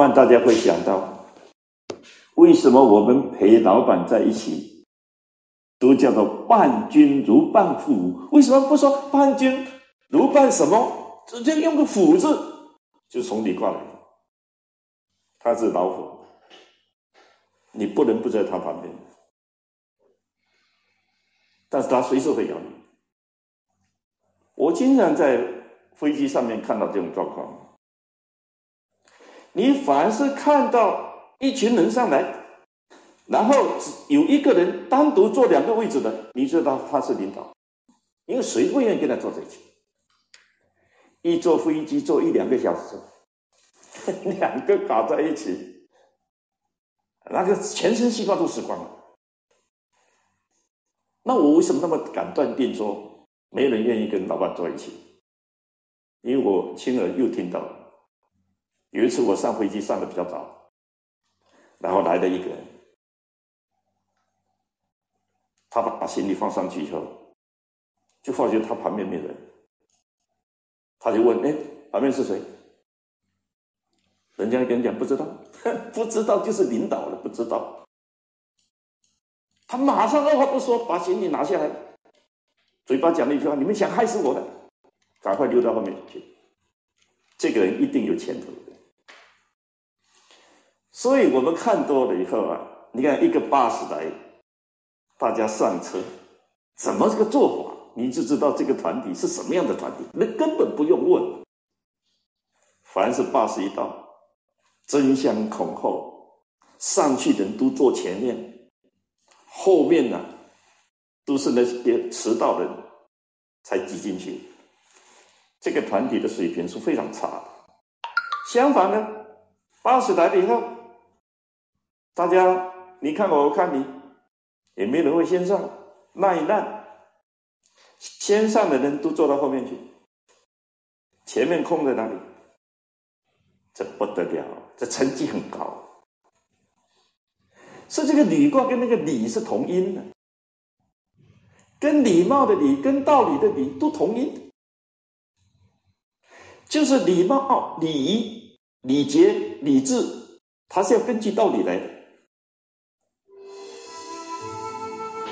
慢大家会想到，为什么我们陪老板在一起，都叫做伴君如伴虎？为什么不说伴君如伴什么？直接用个虎字，就从你过来。他是老虎，你不能不在他旁边，但是他随时会咬你。我经常在飞机上面看到这种状况。你凡是看到一群人上来，然后只有一个人单独坐两个位置的，你知道他是领导，因为谁不愿意跟他坐在一起？一坐飞机坐一两个小时，两个搞在一起，那个全身细胞都死光了。那我为什么那么敢断定说没人愿意跟老板坐一起？因为我亲耳又听到。有一次我上飞机上的比较早，然后来了一个人，他把行李放上去以后，就发觉他旁边没人，他就问：“哎，旁边是谁？”人家跟你讲不知道，不知道就是领导了，不知道。他马上二话不说把行李拿下来，嘴巴讲了一句话：“你们想害死我的，赶快溜到后面去。”这个人一定有前途。所以我们看多了以后啊，你看一个巴士来，大家上车，怎么这个做法，你就知道这个团体是什么样的团体。那根本不用问，凡是巴士一到，争相恐后，上去的人都坐前面，后面呢，都是那些迟到的人才挤进去。这个团体的水平是非常差的。相反呢，巴士来了以后。大家，你看我，我看你，也没人会先上，让一让，先上的人都坐到后面去，前面空在那里？这不得了，这成绩很高。是这个礼卦跟那个礼是同音的，跟礼貌的礼跟道理的礼都同音，就是礼貌、礼仪、礼节、礼制，它是要根据道理来的。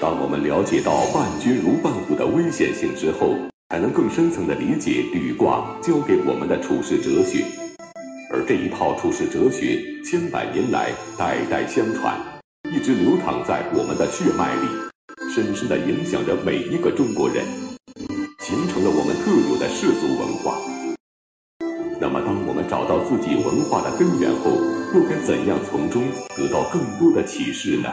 当我们了解到伴君如伴虎的危险性之后，才能更深层的理解履卦教给我们的处世哲学。而这一套处世哲学，千百年来代代相传，一直流淌在我们的血脉里，深深的影响着每一个中国人，形成了我们特有的世俗文化。那么，当我们找到自己文化的根源后，又该怎样从中得到更多的启示呢？